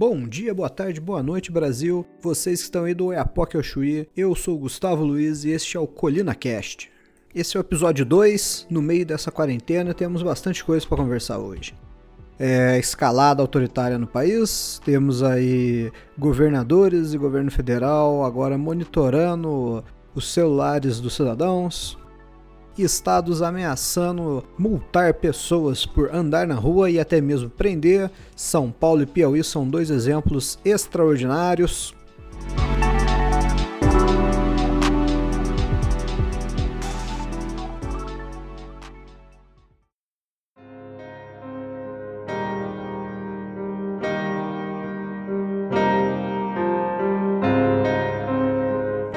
Bom dia, boa tarde, boa noite, Brasil. Vocês que estão aí do Eapoque ao Chuí, eu sou o Gustavo Luiz e este é o Colina Cast. Esse é o episódio 2. No meio dessa quarentena temos bastante coisa para conversar hoje. É, escalada autoritária no país, temos aí governadores e governo federal agora monitorando os celulares dos cidadãos, estados ameaçando multar pessoas por andar na rua e até mesmo prender. São Paulo e Piauí são dois exemplos extraordinários.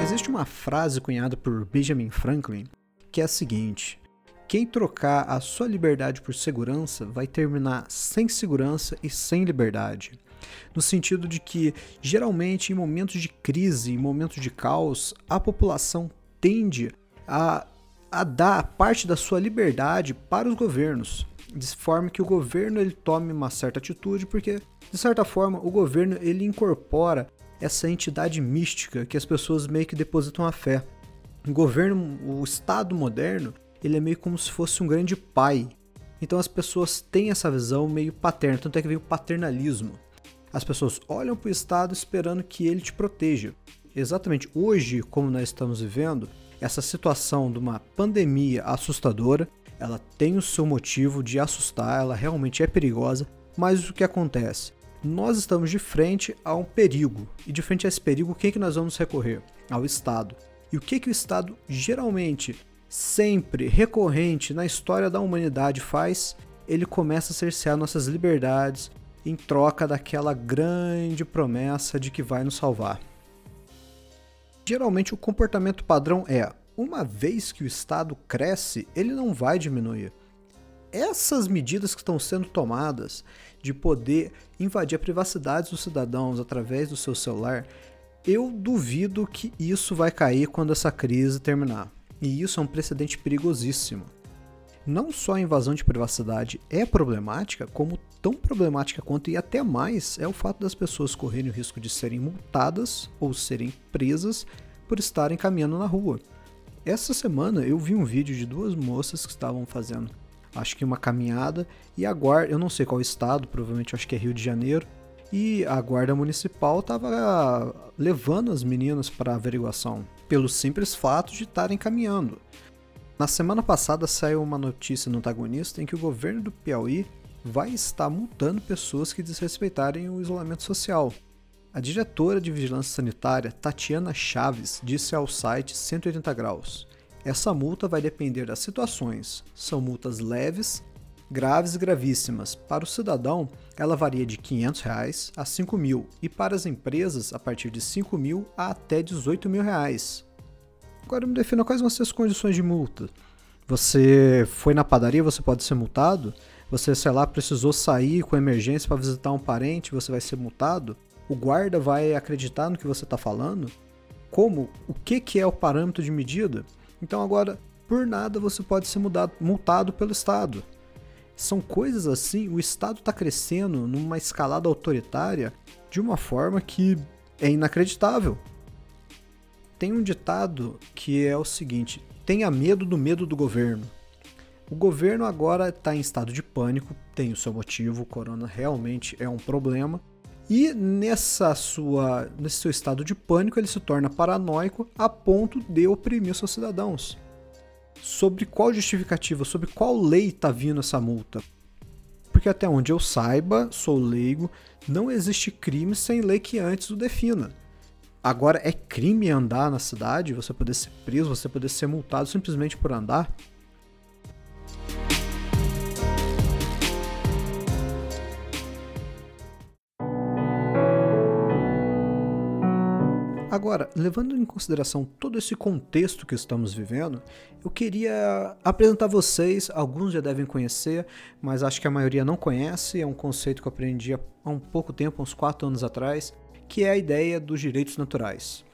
Existe uma frase cunhada por Benjamin Franklin que é a seguinte: quem trocar a sua liberdade por segurança vai terminar sem segurança e sem liberdade. No sentido de que, geralmente, em momentos de crise, em momentos de caos, a população tende a, a dar parte da sua liberdade para os governos, de forma que o governo ele tome uma certa atitude, porque, de certa forma, o governo ele incorpora essa entidade mística que as pessoas meio que depositam a fé. O governo, o Estado moderno, ele é meio como se fosse um grande pai. Então as pessoas têm essa visão meio paterna, tanto é que vem o paternalismo. As pessoas olham para o Estado esperando que ele te proteja. Exatamente hoje, como nós estamos vivendo, essa situação de uma pandemia assustadora, ela tem o seu motivo de assustar, ela realmente é perigosa, mas o que acontece? Nós estamos de frente a um perigo, e de frente a esse perigo, quem é que nós vamos recorrer? Ao Estado. E o que, que o Estado geralmente, sempre recorrente na história da humanidade faz? Ele começa a cercear nossas liberdades em troca daquela grande promessa de que vai nos salvar. Geralmente o comportamento padrão é: uma vez que o Estado cresce, ele não vai diminuir. Essas medidas que estão sendo tomadas de poder invadir a privacidade dos cidadãos através do seu celular eu duvido que isso vai cair quando essa crise terminar. E isso é um precedente perigosíssimo. Não só a invasão de privacidade é problemática, como tão problemática quanto e até mais é o fato das pessoas correrem o risco de serem multadas ou serem presas por estarem caminhando na rua. Essa semana eu vi um vídeo de duas moças que estavam fazendo, acho que uma caminhada, e a guarda, eu não sei qual estado, provavelmente acho que é Rio de Janeiro, e a guarda municipal estava levando as meninas para averiguação, pelo simples fato de estarem caminhando. Na semana passada saiu uma notícia no antagonista em que o governo do Piauí vai estar multando pessoas que desrespeitarem o isolamento social. A diretora de Vigilância Sanitária, Tatiana Chaves, disse ao site 180 Graus: Essa multa vai depender das situações. São multas leves graves e gravíssimas. Para o cidadão, ela varia de 500 reais a R$ 5 mil e para as empresas a partir de R$ 5 mil a até 18 mil reais. Agora me defina quais vão ser as condições de multa. Você foi na padaria, você pode ser multado. Você, sei lá, precisou sair com emergência para visitar um parente, você vai ser multado. O guarda vai acreditar no que você está falando? Como? O que, que é o parâmetro de medida? Então agora, por nada você pode ser mudado, multado pelo Estado. São coisas assim, o Estado está crescendo numa escalada autoritária de uma forma que é inacreditável. Tem um ditado que é o seguinte: tenha medo do medo do governo. O governo agora está em estado de pânico, tem o seu motivo, o corona realmente é um problema. E nessa sua, nesse seu estado de pânico, ele se torna paranoico a ponto de oprimir seus cidadãos sobre qual justificativa, sobre qual lei está vindo essa multa. Porque até onde eu saiba, sou leigo, não existe crime sem lei que antes o defina. Agora, é crime andar na cidade, você poder ser preso, você poder ser multado simplesmente por andar? Agora, levando em consideração todo esse contexto que estamos vivendo, eu queria apresentar a vocês, alguns já devem conhecer, mas acho que a maioria não conhece, é um conceito que eu aprendi há um pouco tempo, uns 4 anos atrás, que é a ideia dos direitos naturais.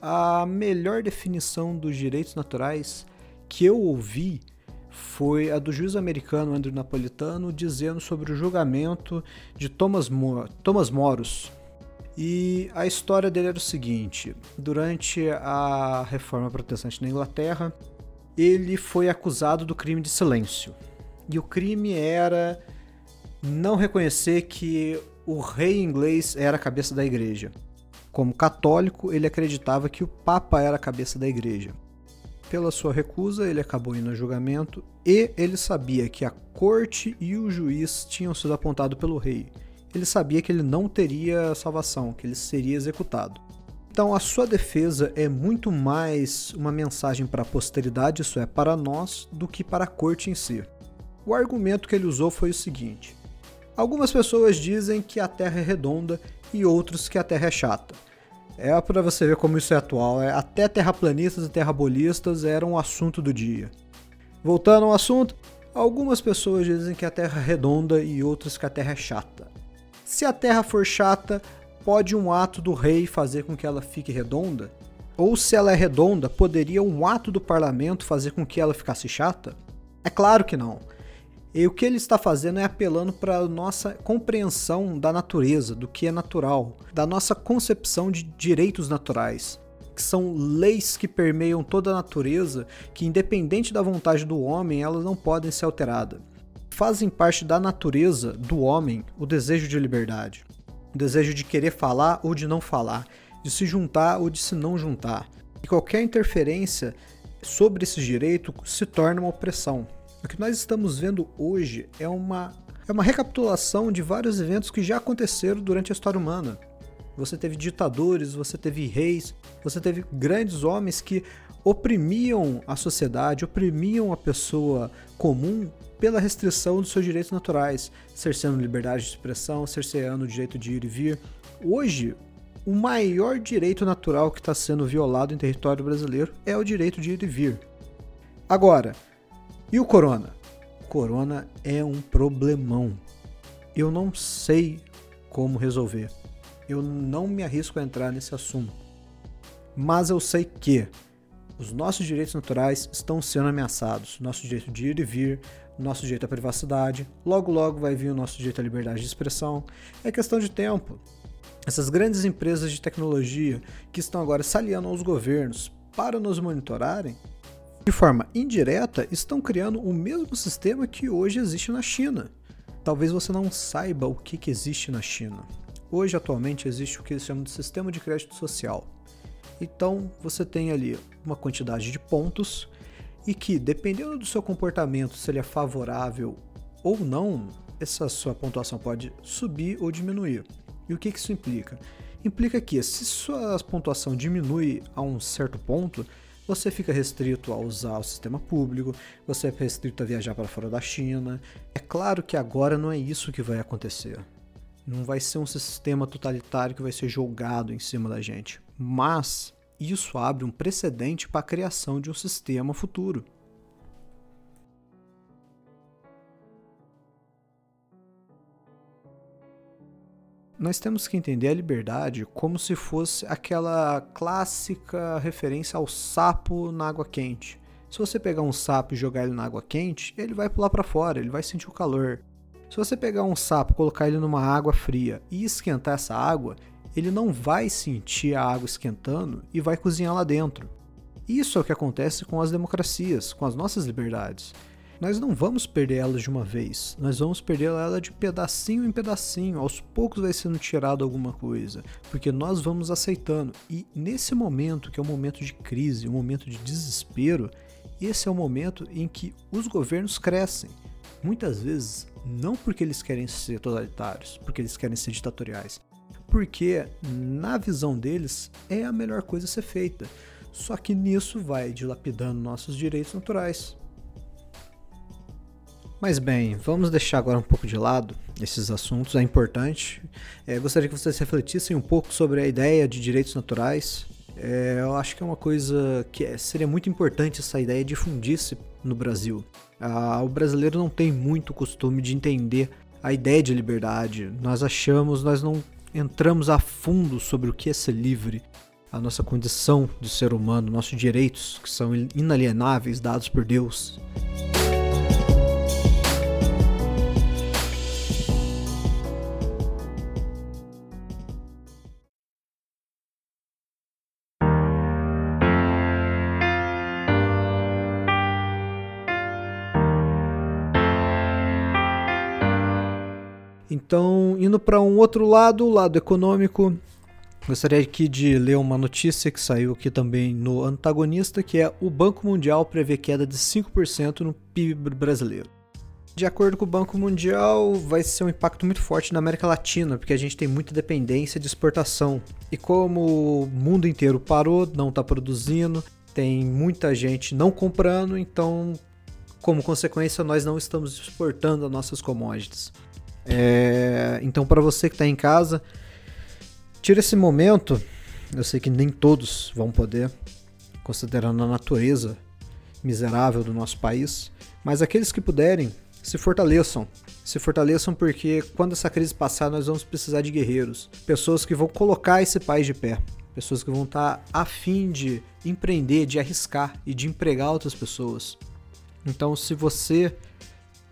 A melhor definição dos direitos naturais que eu ouvi foi a do juiz americano Andrew Napolitano dizendo sobre o julgamento de Thomas, Mo Thomas Moros. E a história dele era o seguinte: durante a reforma protestante na Inglaterra, ele foi acusado do crime de silêncio. E o crime era não reconhecer que o rei inglês era a cabeça da igreja. Como católico, ele acreditava que o Papa era a cabeça da igreja. Pela sua recusa, ele acabou indo a julgamento e ele sabia que a corte e o juiz tinham sido apontados pelo rei. Ele sabia que ele não teria salvação, que ele seria executado. Então, a sua defesa é muito mais uma mensagem para a posteridade, isso é, para nós, do que para a corte em si. O argumento que ele usou foi o seguinte: algumas pessoas dizem que a Terra é redonda e outros que a Terra é chata. É para você ver como isso é atual. É, até terraplanistas e terrabolistas eram um assunto do dia. Voltando ao assunto, algumas pessoas dizem que a Terra é redonda e outras que a Terra é chata. Se a Terra for chata, pode um ato do rei fazer com que ela fique redonda? Ou se ela é redonda, poderia um ato do parlamento fazer com que ela ficasse chata? É claro que não. E o que ele está fazendo é apelando para a nossa compreensão da natureza, do que é natural, da nossa concepção de direitos naturais, que são leis que permeiam toda a natureza, que independente da vontade do homem, elas não podem ser alteradas. Fazem parte da natureza do homem o desejo de liberdade o desejo de querer falar ou de não falar, de se juntar ou de se não juntar. E qualquer interferência sobre esse direito se torna uma opressão. O que nós estamos vendo hoje é uma, é uma recapitulação de vários eventos que já aconteceram durante a história humana. Você teve ditadores, você teve reis, você teve grandes homens que oprimiam a sociedade, oprimiam a pessoa comum pela restrição dos seus direitos naturais, cerceando liberdade de expressão, cerceando o direito de ir e vir. Hoje, o maior direito natural que está sendo violado em território brasileiro é o direito de ir e vir. Agora, e o corona? Corona é um problemão. Eu não sei como resolver. Eu não me arrisco a entrar nesse assunto. Mas eu sei que os nossos direitos naturais estão sendo ameaçados. Nosso direito de ir e vir, nosso direito à privacidade, logo logo vai vir o nosso direito à liberdade de expressão. É questão de tempo. Essas grandes empresas de tecnologia que estão agora se aliando aos governos para nos monitorarem, de forma indireta, estão criando o mesmo sistema que hoje existe na China. Talvez você não saiba o que, que existe na China. Hoje, atualmente, existe o que eles chamam de sistema de crédito social. Então, você tem ali uma quantidade de pontos e que, dependendo do seu comportamento, se ele é favorável ou não, essa sua pontuação pode subir ou diminuir. E o que isso implica? Implica que, se sua pontuação diminui a um certo ponto, você fica restrito a usar o sistema público, você é restrito a viajar para fora da China. É claro que agora não é isso que vai acontecer. Não vai ser um sistema totalitário que vai ser jogado em cima da gente. Mas isso abre um precedente para a criação de um sistema futuro. Nós temos que entender a liberdade como se fosse aquela clássica referência ao sapo na água quente. Se você pegar um sapo e jogar ele na água quente, ele vai pular para fora, ele vai sentir o calor. Se você pegar um sapo, colocar ele numa água fria e esquentar essa água, ele não vai sentir a água esquentando e vai cozinhar lá dentro. Isso é o que acontece com as democracias, com as nossas liberdades. Nós não vamos perder elas de uma vez, nós vamos perder ela de pedacinho em pedacinho, aos poucos vai sendo tirado alguma coisa, porque nós vamos aceitando. E nesse momento, que é um momento de crise, um momento de desespero, esse é o momento em que os governos crescem. Muitas vezes, não porque eles querem ser totalitários, porque eles querem ser ditatoriais, porque na visão deles é a melhor coisa a ser feita. Só que nisso vai dilapidando nossos direitos naturais. Mas bem, vamos deixar agora um pouco de lado esses assuntos, é importante. É, gostaria que vocês refletissem um pouco sobre a ideia de direitos naturais. É, eu acho que é uma coisa que é, seria muito importante essa ideia difundir-se no Brasil. Ah, o brasileiro não tem muito costume de entender a ideia de liberdade. Nós achamos, nós não entramos a fundo sobre o que é ser livre, a nossa condição de ser humano, nossos direitos que são inalienáveis dados por Deus. Então, indo para um outro lado, o lado econômico, gostaria aqui de ler uma notícia que saiu aqui também no antagonista, que é o Banco Mundial prevê queda de 5% no PIB brasileiro. De acordo com o Banco Mundial, vai ser um impacto muito forte na América Latina, porque a gente tem muita dependência de exportação. E como o mundo inteiro parou, não está produzindo, tem muita gente não comprando, então, como consequência, nós não estamos exportando as nossas commodities. É... Então, para você que está em casa, tira esse momento. Eu sei que nem todos vão poder, considerando a natureza miserável do nosso país, mas aqueles que puderem, se fortaleçam. Se fortaleçam porque quando essa crise passar, nós vamos precisar de guerreiros. Pessoas que vão colocar esse país de pé. Pessoas que vão estar tá a fim de empreender, de arriscar e de empregar outras pessoas. Então, se você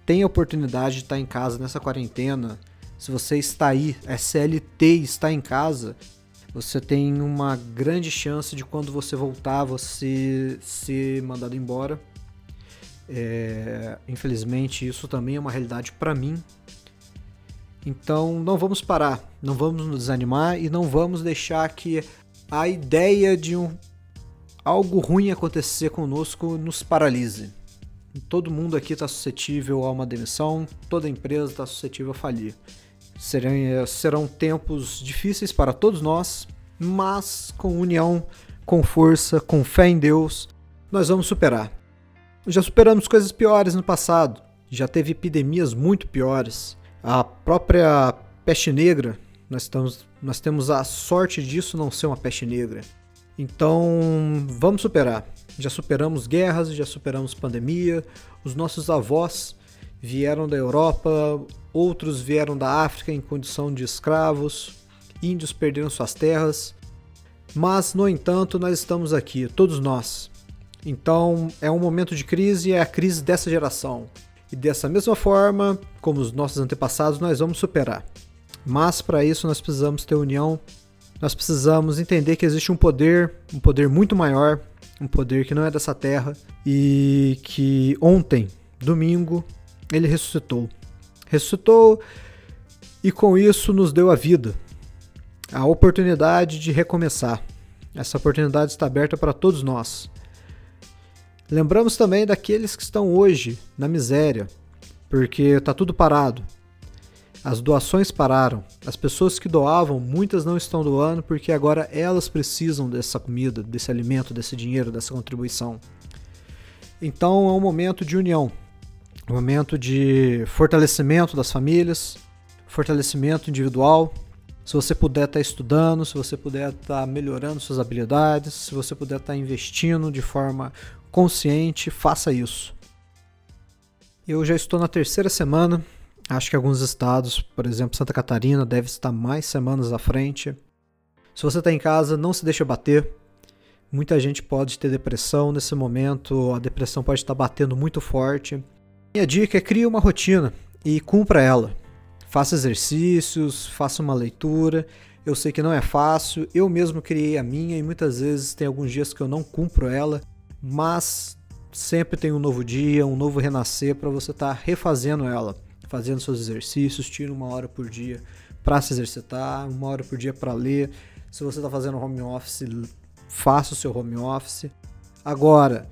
tem a oportunidade de estar em casa nessa quarentena, se você está aí, é CLT e está em casa, você tem uma grande chance de quando você voltar, você ser mandado embora é, infelizmente, isso também é uma realidade para mim. Então, não vamos parar, não vamos nos desanimar e não vamos deixar que a ideia de um, algo ruim acontecer conosco nos paralise. Todo mundo aqui está suscetível a uma demissão, toda empresa está suscetível a falir. Serão, serão tempos difíceis para todos nós, mas com união, com força, com fé em Deus, nós vamos superar. Já superamos coisas piores no passado. Já teve epidemias muito piores. A própria peste negra, nós, estamos, nós temos a sorte disso não ser uma peste negra. Então, vamos superar. Já superamos guerras, já superamos pandemia. Os nossos avós vieram da Europa, outros vieram da África em condição de escravos. Índios perderam suas terras. Mas, no entanto, nós estamos aqui, todos nós, então é um momento de crise, é a crise dessa geração. E dessa mesma forma, como os nossos antepassados, nós vamos superar. Mas para isso nós precisamos ter união, nós precisamos entender que existe um poder, um poder muito maior, um poder que não é dessa terra e que ontem, domingo, ele ressuscitou. Ressuscitou e com isso nos deu a vida, a oportunidade de recomeçar. Essa oportunidade está aberta para todos nós. Lembramos também daqueles que estão hoje na miséria, porque está tudo parado. As doações pararam. As pessoas que doavam, muitas não estão doando porque agora elas precisam dessa comida, desse alimento, desse dinheiro, dessa contribuição. Então é um momento de união, um momento de fortalecimento das famílias, fortalecimento individual. Se você puder estar tá estudando, se você puder estar tá melhorando suas habilidades, se você puder estar tá investindo de forma consciente, faça isso. Eu já estou na terceira semana. Acho que alguns estados, por exemplo, Santa Catarina, deve estar mais semanas à frente. Se você está em casa, não se deixe bater. Muita gente pode ter depressão nesse momento, a depressão pode estar batendo muito forte. Minha dica é crie uma rotina e cumpra ela. Faça exercícios, faça uma leitura. Eu sei que não é fácil, eu mesmo criei a minha e muitas vezes tem alguns dias que eu não cumpro ela mas sempre tem um novo dia, um novo renascer para você estar tá refazendo ela, fazendo seus exercícios, tira uma hora por dia para se exercitar, uma hora por dia para ler. Se você está fazendo home office, faça o seu home office. Agora,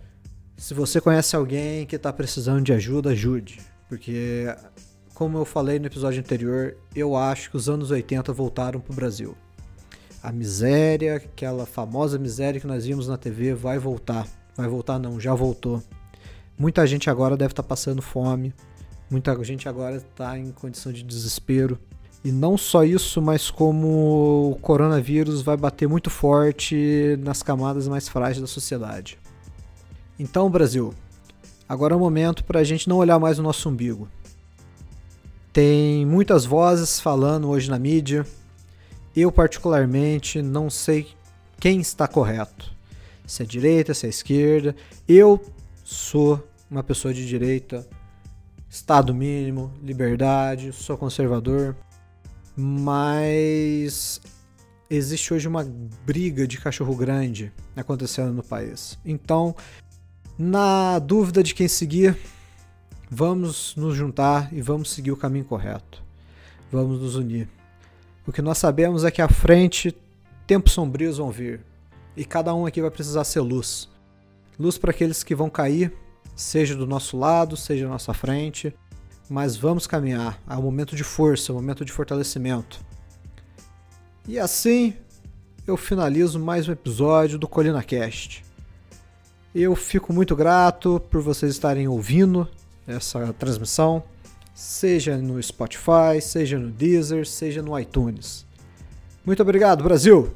se você conhece alguém que está precisando de ajuda, ajude, porque como eu falei no episódio anterior, eu acho que os anos 80 voltaram para o Brasil. A miséria, aquela famosa miséria que nós vimos na TV, vai voltar. Vai voltar não, já voltou. Muita gente agora deve estar tá passando fome. Muita gente agora está em condição de desespero. E não só isso, mas como o coronavírus vai bater muito forte nas camadas mais frágeis da sociedade. Então, Brasil, agora é o momento para a gente não olhar mais o nosso umbigo. Tem muitas vozes falando hoje na mídia. Eu, particularmente, não sei quem está correto se é direita, se é esquerda. Eu sou uma pessoa de direita, Estado mínimo, liberdade, sou conservador, mas existe hoje uma briga de cachorro grande acontecendo no país. Então, na dúvida de quem seguir, vamos nos juntar e vamos seguir o caminho correto. vamos nos unir. O que nós sabemos é que à frente tempos sombrios vão vir e cada um aqui vai precisar ser luz. Luz para aqueles que vão cair, seja do nosso lado, seja à nossa frente, mas vamos caminhar. É um momento de força, um momento de fortalecimento. E assim eu finalizo mais um episódio do Colina Cast. Eu fico muito grato por vocês estarem ouvindo essa transmissão, seja no Spotify, seja no Deezer, seja no iTunes. Muito obrigado, Brasil!